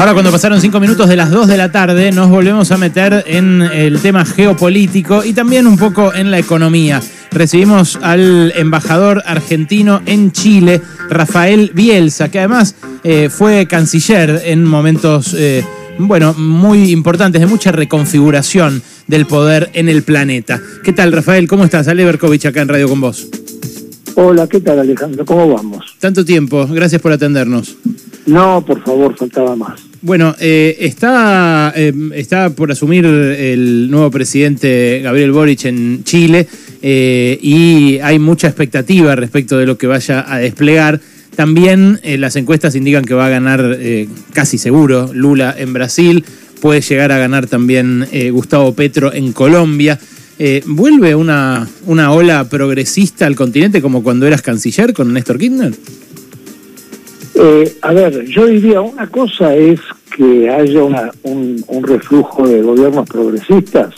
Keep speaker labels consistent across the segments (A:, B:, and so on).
A: Ahora cuando pasaron cinco minutos de las 2 de la tarde nos volvemos a meter en el tema geopolítico y también un poco en la economía. Recibimos al embajador argentino en Chile, Rafael Bielsa, que además eh, fue canciller en momentos, eh, bueno, muy importantes, de mucha reconfiguración del poder en el planeta. ¿Qué tal, Rafael? ¿Cómo estás? Ale Berkovich acá en Radio con vos.
B: Hola, ¿qué tal Alejandro? ¿Cómo vamos?
A: Tanto tiempo, gracias por atendernos.
B: No, por favor, faltaba más.
A: Bueno, eh, está, eh, está por asumir el nuevo presidente Gabriel Boric en Chile eh, y hay mucha expectativa respecto de lo que vaya a desplegar. También las encuestas indican que va a ganar casi seguro Lula en Brasil, puede llegar a ganar también Gustavo Petro en Colombia. ¿Vuelve una, una ola progresista al continente como cuando eras canciller con Néstor Kirchner?
B: Eh, a ver, yo diría una cosa es que haya un, reflujo de gobiernos progresistas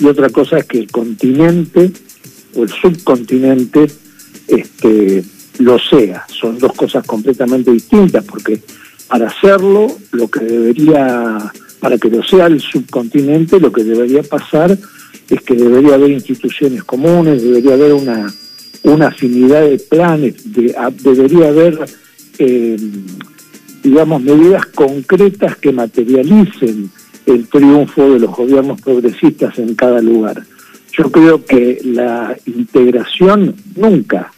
B: y otra cosa es que el continente o el subcontinente este, lo sea. Son dos cosas completamente distintas porque para hacerlo, lo que debería, para que lo sea el subcontinente, lo que debería pasar es que debería haber instituciones comunes, debería haber una, una afinidad de planes, debería haber eh, digamos, medidas concretas que materialicen el triunfo de los gobiernos progresistas en cada lugar. Yo creo que la integración nunca,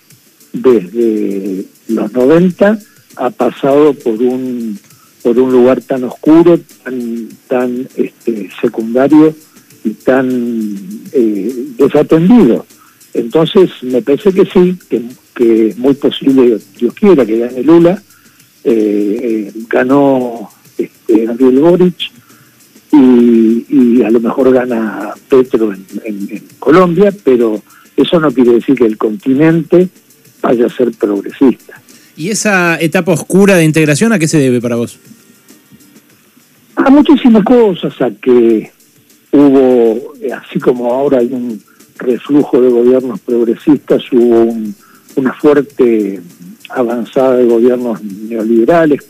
B: desde los 90, ha pasado por un por un lugar tan oscuro, tan tan este, secundario y tan eh, desatendido. Entonces, me parece que sí, que, que es muy posible, Dios quiera, que gane Lula. Eh, eh, ganó este, Gabriel Boric y, a lo mejor gana Petro en, Colombia, pero eso no quiere decir que el continente vaya a ser progresista.
A: ¿Y esa etapa oscura de integración a qué se debe para vos?
B: A muchísimas cosas, a que hubo, así como ahora hay un reflujo de gobiernos progresistas, hubo una fuerte avanzada de gobiernos neoliberales,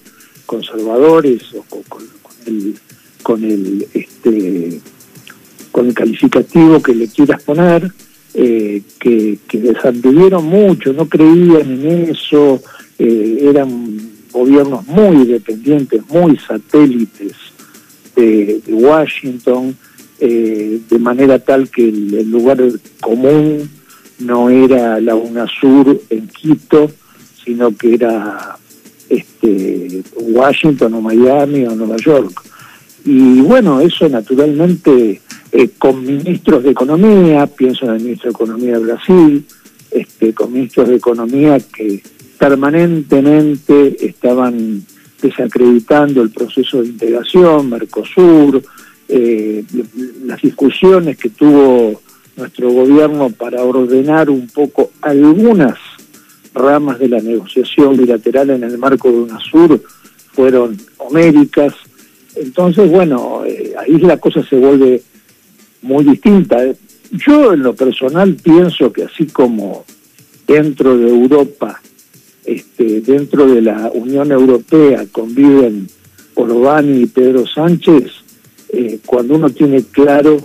B: conservadores, o con, el, con el este con el calificativo que le quieras poner, eh, que, que desanduvieron mucho, no creían en eso, eh, eran gobiernos muy dependientes, muy satélites de, Washington, eh, de manera tal que el, lugar común no era la UNASUR en Quito, sino que era este, Washington o Miami o Nueva York. Y bueno, eso naturalmente eh, con ministros de Economía, pienso en el ministro de Economía de Brasil, este, con ministros de Economía que permanentemente estaban desacreditando el proceso de integración, Mercosur, eh, las discusiones que tuvo nuestro gobierno para ordenar un poco algunas ramas de la negociación bilateral en el marco de UNASUR fueron homéricas. Entonces, bueno, eh, ahí la cosa se vuelve muy distinta. Yo en lo personal pienso que así como dentro de Europa, este, dentro de la Unión Europea conviven Orbán y Pedro Sánchez, eh, cuando uno tiene claro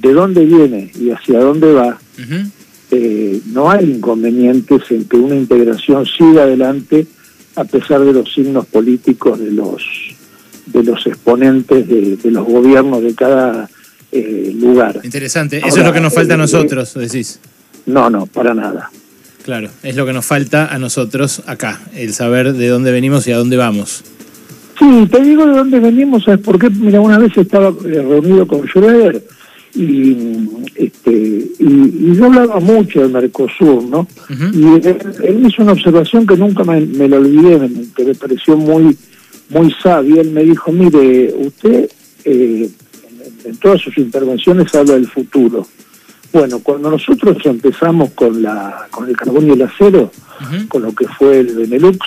B: de dónde viene y hacia dónde va, eh, no hay inconvenientes en que una integración siga adelante a pesar de los signos políticos de los de los exponentes de, los gobiernos de cada eh, lugar.
A: Interesante, eso es lo que nos falta a eh, nosotros, decís.
B: No, no, para nada.
A: Claro, es lo que nos falta a nosotros acá, el saber de dónde venimos y a dónde vamos.
B: Sí, te digo de dónde venimos, ¿sabes por qué? Mira, una vez estaba reunido con Schroeder y este y, yo hablaba mucho del Mercosur no y él, hizo una observación que nunca me, me la olvidé que me pareció muy muy sabia. Él me dijo mire usted eh, en, todas sus intervenciones habla del futuro bueno cuando nosotros empezamos con la con el carbón y el acero con lo que fue el Benelux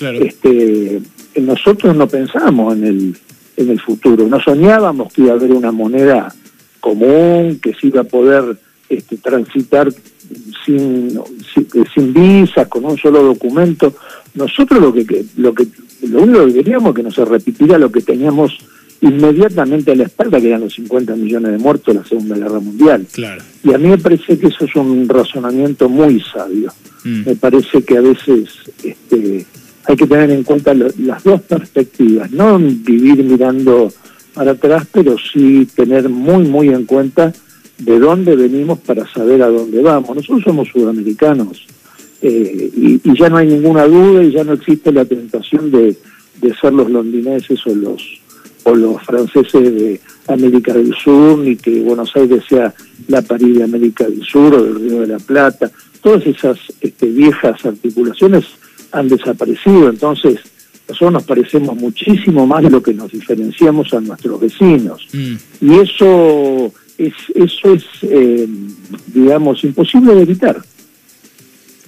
B: este nosotros no pensamos en el en el futuro. No soñábamos que iba a haber una moneda común, que se iba a poder este, transitar sin, sin, visa, con un solo documento. nosotros lo que, lo que lo único que queríamos es que no se repitiera lo que teníamos inmediatamente a la espalda, que eran los 50 millones de muertos de la Segunda Guerra Mundial.
A: Claro.
B: Y a mí me parece que eso es un razonamiento muy sabio. Mm. Me parece que a veces este, hay que tener en cuenta las dos perspectivas, no vivir mirando para atrás, pero sí tener muy, muy en cuenta de dónde venimos para saber a dónde vamos. Nosotros somos sudamericanos eh, y, ya no hay ninguna duda y ya no existe la tentación de, de ser los londineses o los o los franceses de América del Sur, ni que Buenos Aires sea la París de América del Sur o del Río de la Plata. Todas esas este, viejas articulaciones han desaparecido, entonces nosotros nos parecemos muchísimo más de lo que nos diferenciamos a nuestros vecinos. Mm. Y eso es, eso es eh, digamos, imposible de evitar.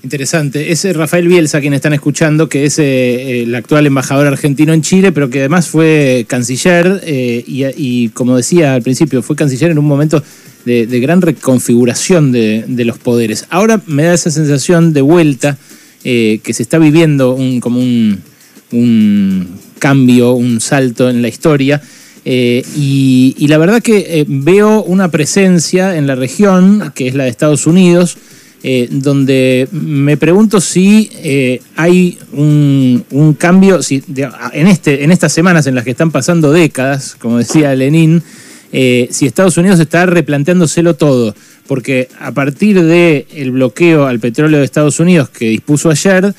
A: Interesante. Es Rafael Bielsa quien están escuchando, que es eh, el actual embajador argentino en Chile, pero que además fue canciller eh, y, como decía al principio, fue canciller en un momento de, gran reconfiguración de, los poderes. Ahora me da esa sensación de vuelta que se está viviendo un, como un, un cambio, un salto en la historia. Eh, y, la verdad que eh, veo una presencia en la región, que es la de Estados Unidos, eh, donde me pregunto si hay un, cambio, si, en, este, en estas semanas en las que están pasando décadas, como decía Lenin, si Estados Unidos está replanteándoselo todo, porque a partir del bloqueo al petróleo de Estados Unidos que dispuso ayer,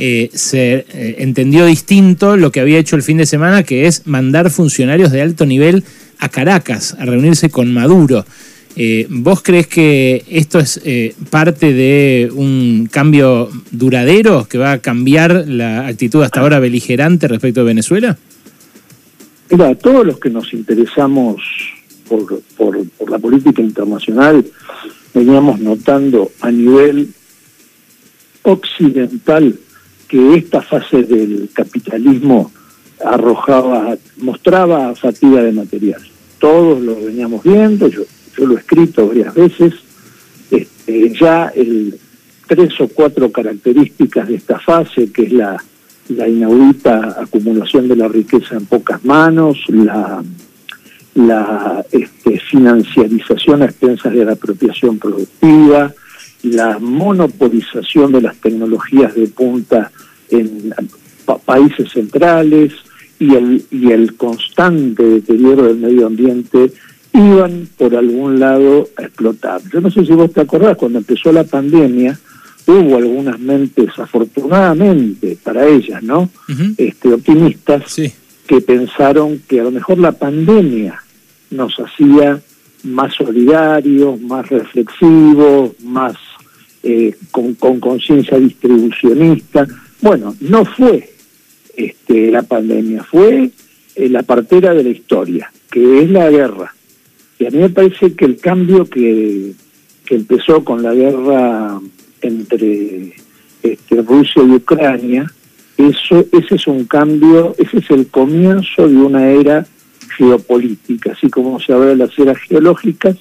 A: eh, se eh, entendió distinto lo que había hecho el fin de semana, que es mandar funcionarios de alto nivel a Caracas a reunirse con Maduro. Eh, ¿Vos crees que esto es parte de un cambio duradero que va a cambiar la actitud hasta ahora beligerante respecto a Venezuela?
B: Mira, todos los que nos interesamos por, por la política internacional veníamos notando a nivel occidental que esta fase del capitalismo arrojaba, mostraba fatiga de material. Todos lo veníamos viendo, yo, lo he escrito varias veces, este, ya el tres o cuatro características de esta fase, que es la, inaudita acumulación de la riqueza en pocas manos, la, la este, financiarización a expensas de la apropiación productiva, la monopolización de las tecnologías de punta en países centrales y el, y el constante deterioro del medio ambiente iban por algún lado a explotar. Yo no sé si vos te acordás, cuando empezó la pandemia, hubo algunas mentes, afortunadamente para ellas, ¿no? este, optimistas, que pensaron que a lo mejor la pandemia nos hacía más solidarios, más reflexivos, más eh, con conciencia distribucionista. Bueno, no fue este, la pandemia, fue eh, la partera de la historia, que es la guerra. Y a mí me parece que el cambio que, que empezó con la guerra entre este, Rusia y Ucrania, eso, ese es un cambio, ese es el comienzo de una era geopolítica, así como se habla de las eras geológicas,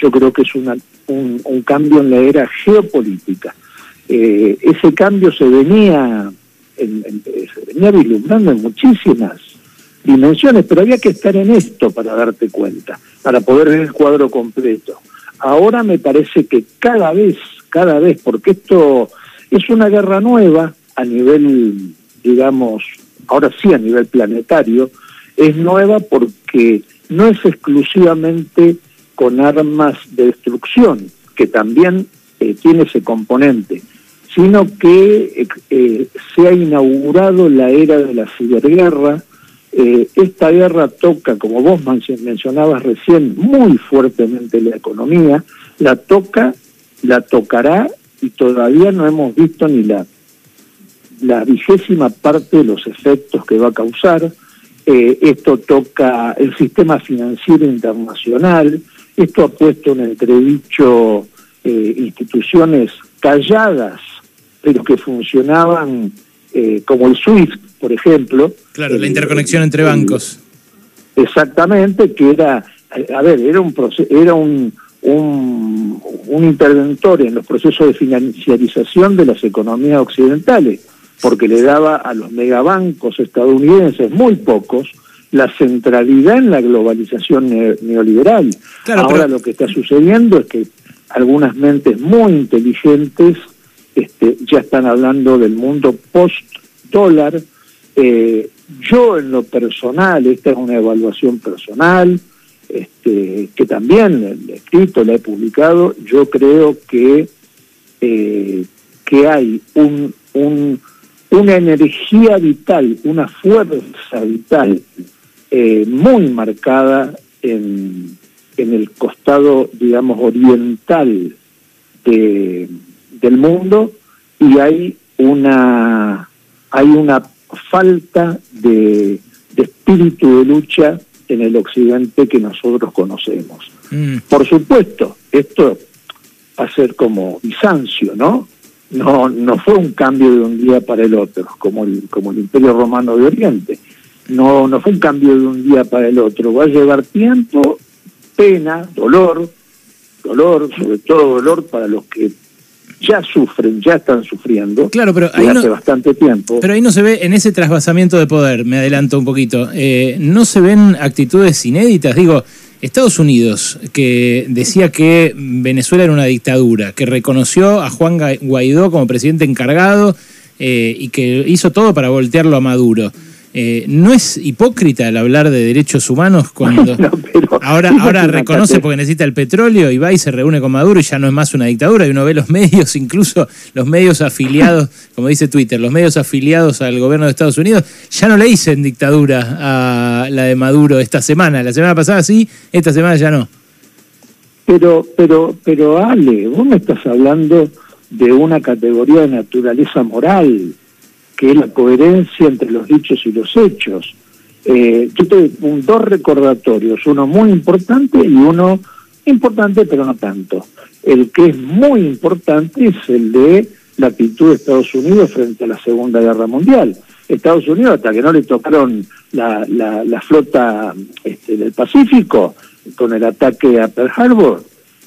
B: yo creo que es una, un, cambio en la era geopolítica. Eh, ese cambio se venía, se venía vislumbrando en muchísimas dimensiones, pero había que estar en esto para darte cuenta, para poder ver el cuadro completo. Ahora me parece que cada vez, cada vez, porque esto es una guerra nueva a nivel, digamos, ahora sí a nivel planetario, es nueva porque no es exclusivamente con armas de destrucción, que también eh, tiene ese componente, sino que eh, eh, se ha inaugurado la era de la ciberguerra. esta guerra toca, como vos mencionabas recién, muy fuertemente la economía, la toca, la tocará y todavía no hemos visto ni la, vigésima parte de los efectos que va a causar esto toca el sistema financiero internacional, esto ha puesto en entredicho eh, instituciones calladas, pero que funcionaban eh, como el SWIFT, por ejemplo.
A: Claro, la interconexión entre bancos.
B: Exactamente, que era, a ver, era un era un, un interventor en los procesos de financiarización de las economías occidentales porque le daba a los megabancos estadounidenses, muy pocos, la centralidad en la globalización neoliberal. Ahora lo que está sucediendo es que algunas mentes muy inteligentes este, ya están hablando del mundo post-dólar. Eh, yo en lo personal, esta es una evaluación personal, este, que también he escrito, la he publicado, yo creo que, eh, que hay un, un, una energía vital, una fuerza vital eh, muy marcada en, en el costado, digamos, oriental de, del mundo y hay una, hay una falta de, espíritu de lucha en el occidente que nosotros conocemos. Mm. Por supuesto, esto va a ser como Bizancio, ¿no? No, no fue un cambio de un día para el otro, como el, como el Imperio Romano de Oriente. No, no fue un cambio de un día para el otro. Va a llevar tiempo, pena, dolor, dolor, sobre todo dolor para los que ya sufren, ya están sufriendo
A: claro, pero
B: ahí hace bastante tiempo.
A: Pero ahí no se ve, en ese trasvasamiento de poder, me adelanto un poquito, eh, ¿no se ven actitudes inéditas? Digo, Estados Unidos, que decía que Venezuela era una dictadura, que reconoció a Juan Guaidó como presidente encargado eh, y que hizo todo para voltearlo a Maduro. Eh, ¿No es hipócrita el hablar de derechos humanos cuando ahora, ahora reconoce porque necesita el petróleo y va y se reúne con Maduro y ya no es más una dictadura? Y uno ve los medios, incluso los medios afiliados, como dice Twitter, los medios afiliados al gobierno de Estados Unidos, ya no le dicen dictadura a la de Maduro esta semana. La semana pasada sí, esta semana ya no.
B: Pero, pero, pero Ale, vos me estás hablando de una categoría de naturaleza moral que es la coherencia entre los dichos y los hechos. Eh, yo tengo dos recordatorios, uno muy importante y uno importante pero no tanto. El que es muy importante es el de la actitud de Estados Unidos frente a la Segunda Guerra Mundial. Estados Unidos, hasta que no le tocaron la, flota este, del Pacífico con el ataque a Pearl Harbor,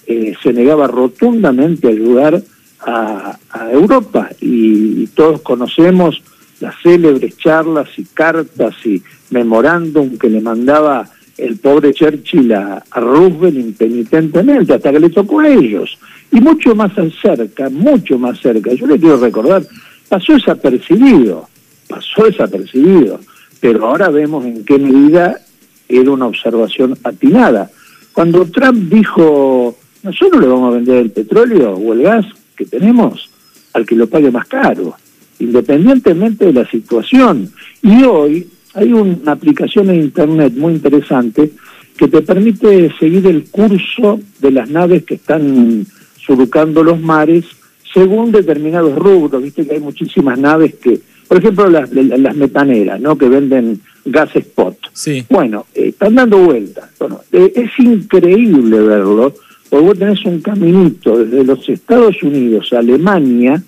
B: eh, se negaba rotundamente a ayudar a, Europa y, todos conocemos las célebres charlas y cartas y memorándum que le mandaba el pobre Churchill a, Roosevelt impenitentemente hasta que le tocó a ellos. Y mucho más cerca, mucho más cerca, yo le quiero recordar, pasó desapercibido, pasó desapercibido, pero ahora vemos en qué medida era una observación atinada. Cuando Trump dijo, nosotros le vamos a vender el petróleo o el gas, que tenemos al que lo pague más caro, independientemente de la situación. Y hoy hay una aplicación en Internet muy interesante que te permite seguir el curso de las naves que están surcando los mares según determinados rubros. Viste que hay muchísimas naves que, por ejemplo, las, las metaneras, ¿no? Que venden gas spot.
A: Sí.
B: Bueno, eh, están dando vueltas. Bueno, eh, es increíble verlo porque vos tenés un caminito desde los Estados Unidos a Alemania,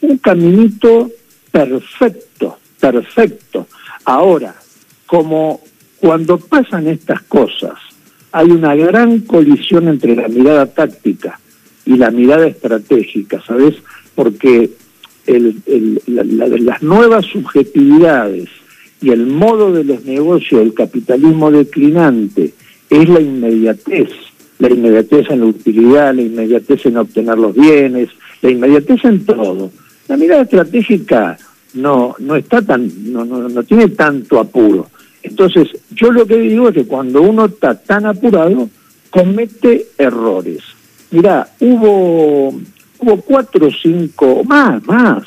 B: un caminito perfecto, perfecto. Ahora, como cuando pasan estas cosas, hay una gran colisión entre la mirada táctica y la mirada estratégica, ¿sabes? Porque las nuevas subjetividades y el modo de los negocios del capitalismo declinante es la inmediatez la inmediatez en la utilidad, la inmediatez en obtener los bienes, la inmediatez en todo. La mirada estratégica no, no está tan, no, no, no tiene tanto apuro. Entonces, yo lo que digo es que cuando uno está tan apurado, comete errores. Mirá, hubo, hubo cuatro o cinco, más, más,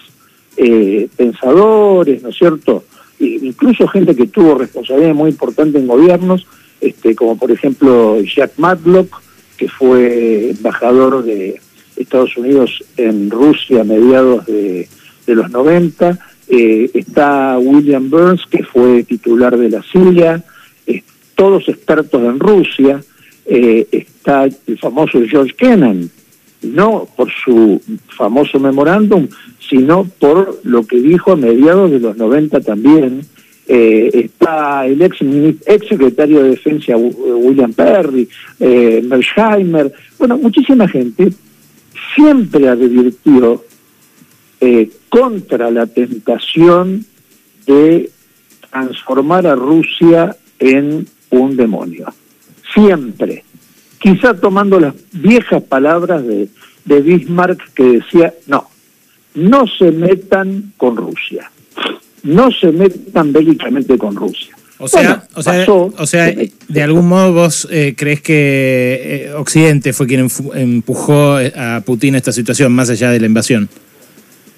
B: eh, pensadores, ¿no es cierto? incluso gente que tuvo responsabilidad muy importante en gobiernos, este, como por ejemplo Jack Matlock, que fue embajador de Estados Unidos en Rusia a mediados de, los 90, eh, está William Burns, que fue titular de la CIA, todos expertos en Rusia, eh, está el famoso George Kennan, no por su famoso memorándum, sino por lo que dijo a mediados de los 90 también, eh, está el ex, ex secretario de Defensa William Perry, eh, Mersheimer, bueno, muchísima gente siempre advirtió eh, contra la tentación de transformar a Rusia en un demonio. Siempre. Quizá tomando las viejas palabras de, de Bismarck que decía, no, no se metan con Rusia, no se metan bélicamente con Rusia.
A: O sea, o sea, o sea de algún modo vos eh, crees que eh, Occidente fue quien empujó a Putin a esta situación más allá de la invasión.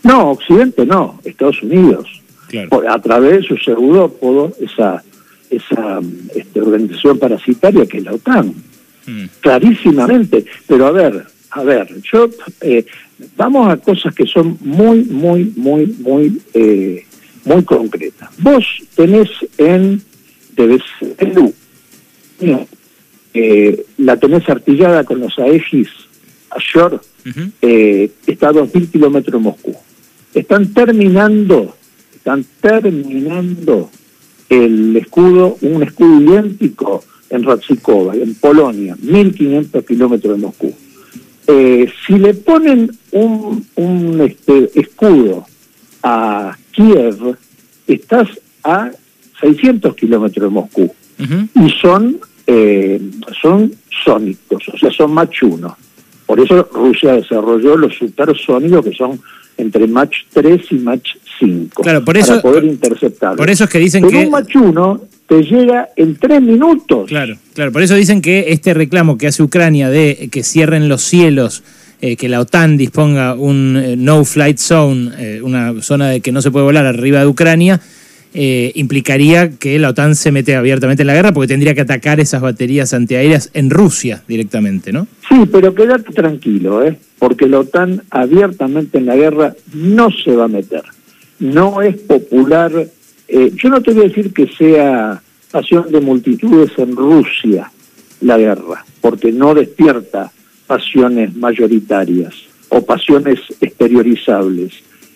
B: No, Occidente no, Estados Unidos. a través de su pseudópodo, esa, esa este, organización parasitaria que es la OTAN. Mm. Clarísimamente. Pero a ver, a ver, yo eh, vamos a cosas que son muy, muy, muy, muy, muy concretas. Vos tenés en debes eh, la tenés artillada con los Aegis Ashore, eh, está a 2.000 kilómetros de Moscú. Están terminando, están terminando el escudo, un escudo idéntico en Ratsikova, en Polonia, 1.500 kilómetros de Moscú. Eh, si le ponen un, un este, escudo a Kiev, estás a 600 kilómetros de Moscú. Y son, eh, son sónicos, o sea, son Mach 1. Por eso Rusia desarrolló los supersónicos que son entre Mach 3 y Mach 5.
A: Claro, por eso,
B: para poder interceptar.
A: Por eso es que dicen
B: que. un Mach 1 te llega en 3 minutos.
A: Claro, claro. Por eso dicen que este reclamo que hace Ucrania de que cierren los cielos. Eh, que la OTAN disponga un eh, no flight zone, una zona de que no se puede volar arriba de Ucrania, eh, implicaría que la OTAN se mete abiertamente en la guerra porque tendría que atacar esas baterías antiaéreas en Rusia directamente, ¿no?
B: Sí, pero quédate tranquilo, ¿eh? porque la OTAN abiertamente en la guerra no se va a meter. No es popular. Eh, yo no te voy a decir que sea pasión de multitudes en Rusia la guerra, porque no despierta pasiones mayoritarias o pasiones exteriorizables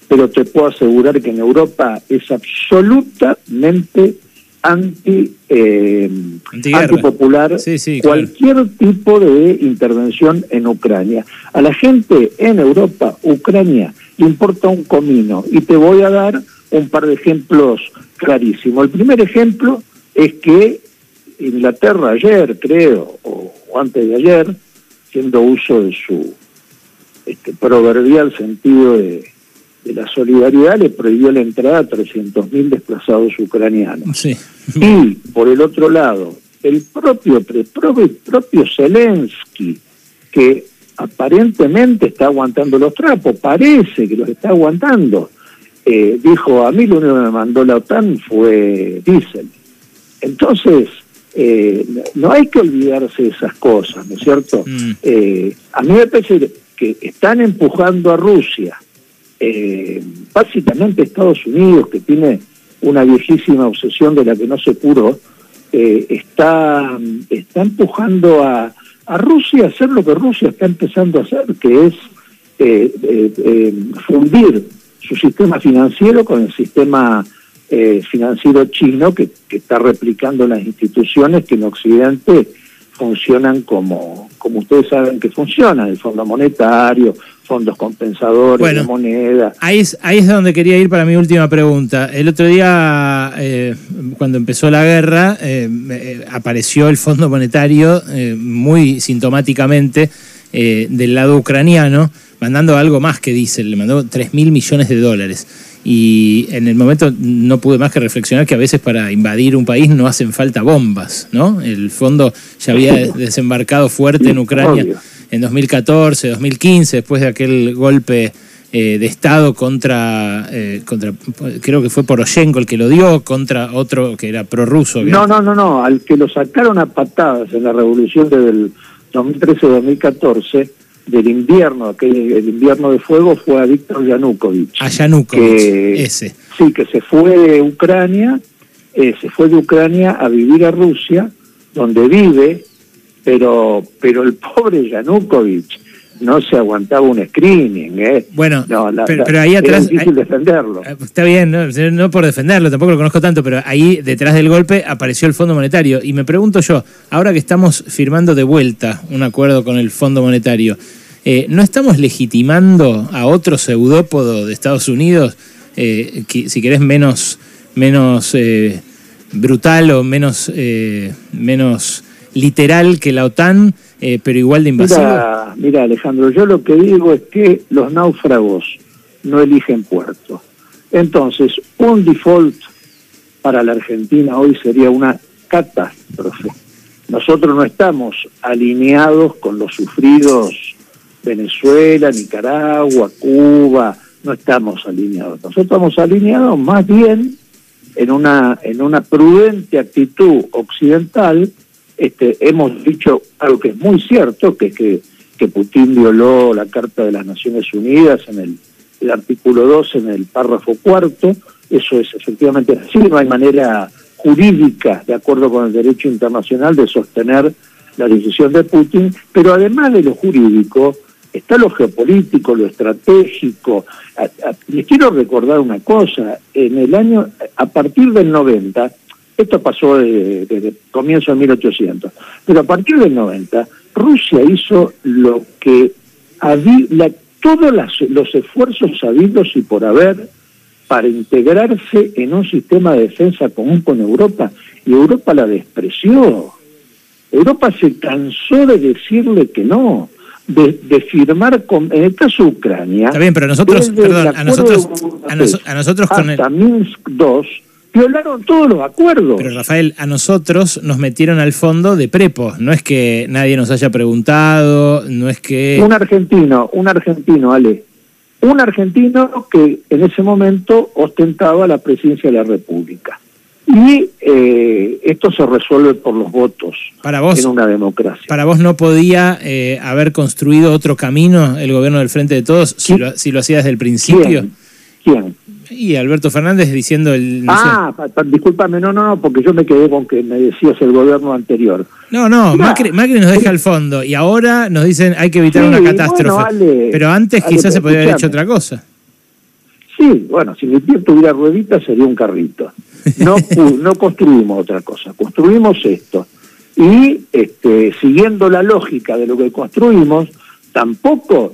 B: pero te puedo asegurar que en Europa es absolutamente anti, eh, antipopular cualquier tipo de intervención en Ucrania. A la gente en Europa, Ucrania, le importa un comino. Y te voy a dar un par de ejemplos clarísimos. El primer ejemplo es que Inglaterra ayer, creo, o, antes de ayer, haciendo uso de su este, proverbial sentido de de la solidaridad le prohibió la entrada a 300.000 desplazados ucranianos. Y, por el otro lado, el propio, propio, propio Zelensky, que aparentemente está aguantando los trapos, parece que los está aguantando, eh, dijo, a mí lo único que me mandó la OTAN fue diésel. Entonces, eh, no hay que olvidarse de esas cosas, ¿no es cierto? Mm. Eh, a mí me parece que están empujando a Rusia eh, básicamente Estados Unidos, que tiene una viejísima obsesión de la que no se curó, eh, está, está empujando a, a Rusia a hacer lo que Rusia está empezando a hacer, que es eh, eh, fundir su sistema financiero con el sistema financiero chino que, que está replicando las instituciones que en Occidente funcionan como, como ustedes saben que funcionan, el Fondo Monetario, fondos compensadores de moneda.
A: Ahí es, ahí es donde quería ir para mi última pregunta. El otro día, eh, cuando empezó la guerra, eh, eh, apareció el Fondo Monetario muy sintomáticamente del lado ucraniano, mandando algo más que dice, le mandó 3 mil millones de dólares. Y en el momento no pude más que reflexionar que a veces para invadir un país no hacen falta bombas, ¿no? El fondo ya había desembarcado fuerte en Ucrania en 2014, 2015, después de aquel golpe eh, de Estado contra, eh, contra, creo que fue Poroshenko el que lo dio, contra otro que era prorruso.
B: No, no, no, no, al que lo sacaron a patadas en la revolución del 2013-2014 del invierno, aquel, el invierno de fuego, fue a Víctor Yanukovych.
A: A Yanukovych, ese.
B: Sí, que se fue de Ucrania, eh, se fue de Ucrania a vivir a Rusia, donde vive, pero, pero el pobre Yanukovych no se aguantaba un screening, ¿eh?
A: Bueno, pero, ahí atrás...
B: Es difícil defenderlo.
A: Eh, está bien, no, por defenderlo, tampoco lo conozco tanto, pero ahí detrás del golpe apareció el Fondo Monetario. Y me pregunto yo, ahora que estamos firmando de vuelta un acuerdo con el Fondo Monetario, eh, ¿no estamos legitimando a otro pseudópodo de Estados Unidos, eh, que, si querés, menos, menos brutal o menos, menos literal que la OTAN, pero igual de invasivo?
B: Mira, mira, Alejandro, yo lo que digo es que los náufragos no eligen puerto. Entonces, un default para la Argentina hoy sería una catástrofe. Nosotros no estamos alineados con los sufridos Venezuela, Nicaragua, Cuba, no estamos alineados. Nosotros estamos alineados más bien en una en una prudente actitud occidental. Este, hemos dicho algo que es muy cierto, que es que, que Putin violó la Carta de las Naciones Unidas en el, artículo 2, en el párrafo cuarto. Eso es efectivamente así, no hay manera jurídica, de acuerdo con el derecho internacional, de sostener la decisión de Putin, pero además de lo jurídico, está lo geopolítico, lo estratégico. Les quiero recordar una cosa, en el año, a partir del 90, esto pasó desde, comienzo de 1800, pero a partir del 90, Rusia hizo lo que había, todos los esfuerzos sabidos y por haber para integrarse en un sistema de defensa común con Europa y Europa la despreció. Europa se cansó de decirle que no, de, firmar con, en el caso de Ucrania.
A: Está bien, pero nosotros, perdón, a nosotros, a, nosotros con
B: hasta Minsk II violaron todos los acuerdos.
A: Pero Rafael, a nosotros nos metieron al fondo de prepo. No es que nadie nos haya preguntado, no es que.
B: Un argentino, un argentino, Ale, un argentino que en ese momento ostentaba la presidencia de la República. Y eh, esto se resuelve por los votos
A: para vos,
B: en una democracia.
A: ¿Para vos no podía eh, haber construido otro camino el gobierno del Frente de Todos si lo, si lo hacía desde el principio?
B: ¿Quién?
A: Y Alberto Fernández diciendo el...
B: ah, discúlpame, no, no, no, porque yo me quedé con que me decías el gobierno anterior.
A: No, no, Macri, nos deja al fondo y ahora nos dicen hay que evitar una catástrofe. pero antes quizás se podría haber hecho otra cosa.
B: Sí, bueno, si mi pie tuviera rueditas sería un carrito. No, no construimos otra cosa, construimos esto. Y este, siguiendo la lógica de lo que construimos, tampoco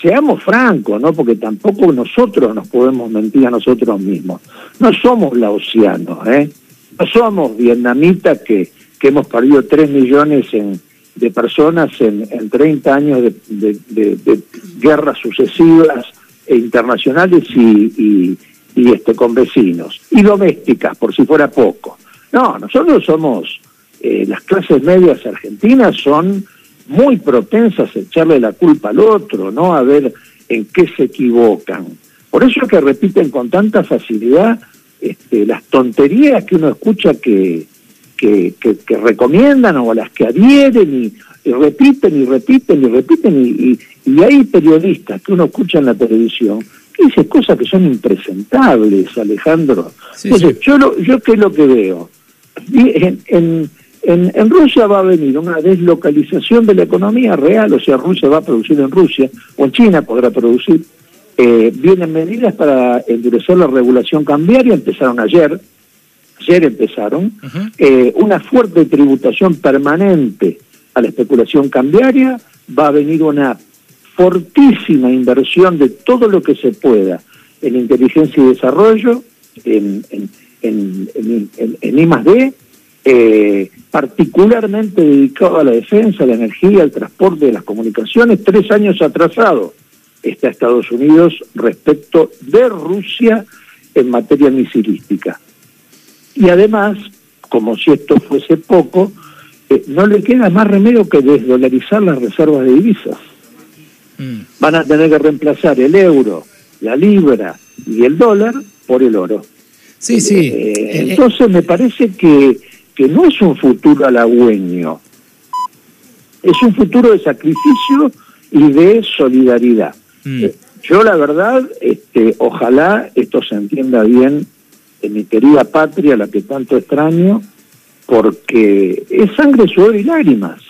B: seamos francos, ¿no? Porque tampoco nosotros nos podemos mentir a nosotros mismos. No somos laosianos, ¿eh? No somos vietnamitas que, que hemos perdido 3 millones de personas en, en 30 años de, guerras sucesivas e internacionales y, y, este, con vecinos. Y domésticas, por si fuera poco. No, nosotros somos, eh, las clases medias argentinas son muy propensas a echarle la culpa al otro, ¿no? A ver en qué se equivocan. Por eso es que repiten con tanta facilidad este, las tonterías que uno escucha que, que, que, recomiendan o a las que adhieren y, repiten y repiten y repiten y, y, hay periodistas que uno escucha en la televisión que dicen cosas que son impresentables, Alejandro. Entonces, yo lo, yo qué es lo que veo. en en, Rusia va a venir una deslocalización de la economía real, o sea, Rusia va a producir en Rusia, o en China podrá producir. Eh, vienen medidas para endurecer la regulación cambiaria, empezaron ayer, ayer empezaron, eh, una fuerte tributación permanente a la especulación cambiaria, va a venir una fortísima inversión de todo lo que se pueda en inteligencia y desarrollo, en, en, en, en, en I+.D., eh, particularmente dedicado a la defensa, la energía, el transporte, de las comunicaciones, tres años atrasado está Estados Unidos respecto de Rusia en materia misilística. Y además, como si esto fuese poco, eh, no le queda más remedio que desdolarizar las reservas de divisas. Mm. Van a tener que reemplazar el euro, la libra y el dólar por el oro.
A: Sí, sí.
B: Eh, entonces me parece que que no es un futuro halagüeño, es un futuro de sacrificio y de solidaridad. Mm. Eh, yo la verdad, este, ojalá esto se entienda bien en mi querida patria, la que tanto extraño, porque es sangre, sudor y lágrimas.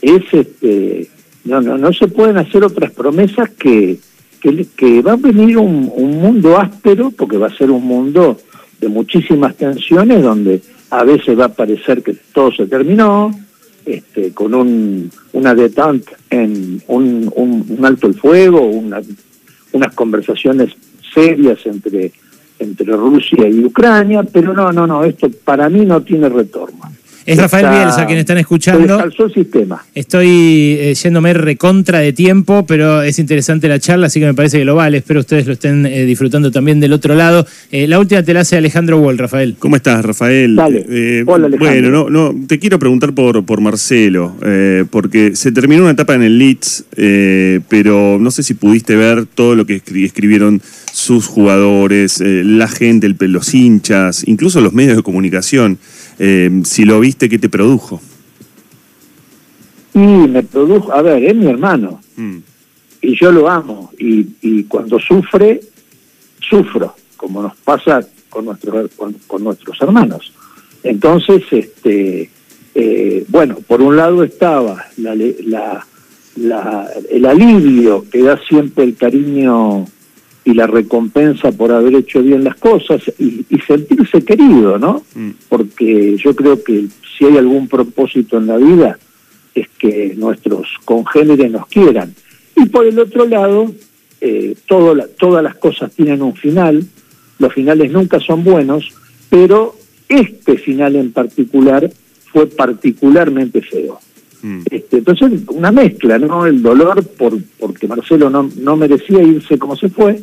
B: Es este, no, no, no se pueden hacer otras promesas que, que, que va a venir un, un mundo áspero, porque va a ser un mundo de muchísimas tensiones donde a veces va a parecer que todo se terminó, este, con un, una detente en un, un, alto el fuego, una, unas conversaciones serias entre, entre Rusia y Ucrania, pero no, no, no, esto para mí no tiene retorno.
A: Es Rafael Bielsa quien están escuchando.
B: el sistema.
A: Estoy eh, yéndome recontra de tiempo, pero es interesante la charla, así que me parece que lo vale. Espero ustedes lo estén eh, disfrutando también del otro lado. Eh, la última te la hace Alejandro Wall, Rafael.
C: ¿Cómo estás, Rafael?
B: Dale.
C: Hola, Alejandro. Bueno, no, no, te quiero preguntar por, por Marcelo, porque se terminó una etapa en el Leeds, pero no sé si pudiste ver todo lo que escribieron sus jugadores, la gente, los hinchas, incluso los medios de comunicación. Eh, si lo viste, ¿qué te produjo?
B: Y me produjo, a ver, es mi hermano. Mm. Y yo lo amo. Y, y, cuando sufre, sufro, como nos pasa con, nuestros con, nuestros hermanos. Entonces, este, eh, bueno, por un lado estaba la, la, la, el alivio que da siempre el cariño y la recompensa por haber hecho bien las cosas y, sentirse querido, ¿no? Mm. Porque yo creo que si hay algún propósito en la vida es que nuestros congéneres nos quieran. Y por el otro lado, eh, todas las cosas tienen un final, los finales nunca son buenos, pero este final en particular fue particularmente feo. Mm. Este, entonces, una mezcla, ¿no? El dolor por porque Marcelo no, no merecía irse como se fue,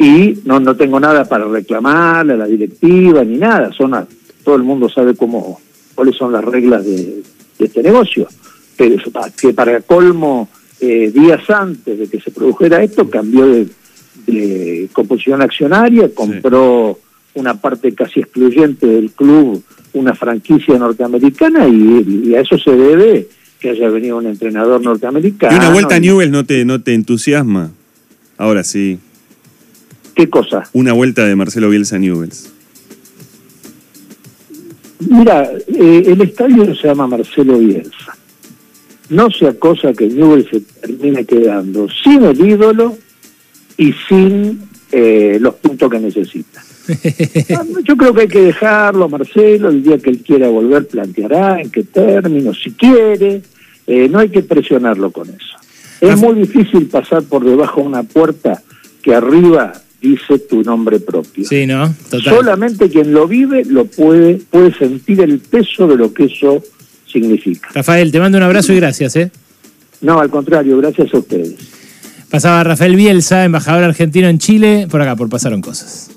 B: y no, no tengo nada para reclamarle a la directiva ni nada, son todo el mundo sabe cómo cuáles son las reglas de, este negocio, pero que para colmo eh, días antes de que se produjera esto cambió de, composición accionaria, compró una parte casi excluyente del club, una franquicia norteamericana y, a eso se debe que haya venido un entrenador norteamericano.
C: ¿Y una vuelta a Newell no te, no te entusiasma? Ahora sí.
B: ¿Qué cosa?
C: Una vuelta de Marcelo Bielsa a Newells.
B: Mira, eh, el estadio se llama Marcelo Bielsa. No sea cosa que Newell's se termine quedando sin el ídolo y sin eh, los puntos que necesita. Ah, yo creo que hay que dejarlo, Marcelo, el día que él quiera volver planteará en qué términos, si quiere, eh, no hay que presionarlo con eso. Es muy difícil pasar por debajo de una puerta que arriba dice tu nombre propio.
A: Sí, ¿no?
B: Solamente quien lo vive lo puede, puede sentir el peso de lo que eso significa.
A: Rafael, te mando un abrazo y gracias, ¿eh?
B: No, al contrario, gracias a ustedes.
A: Pasaba Rafael Bielsa, embajador argentino en Chile, por acá, por Pasaron Cosas.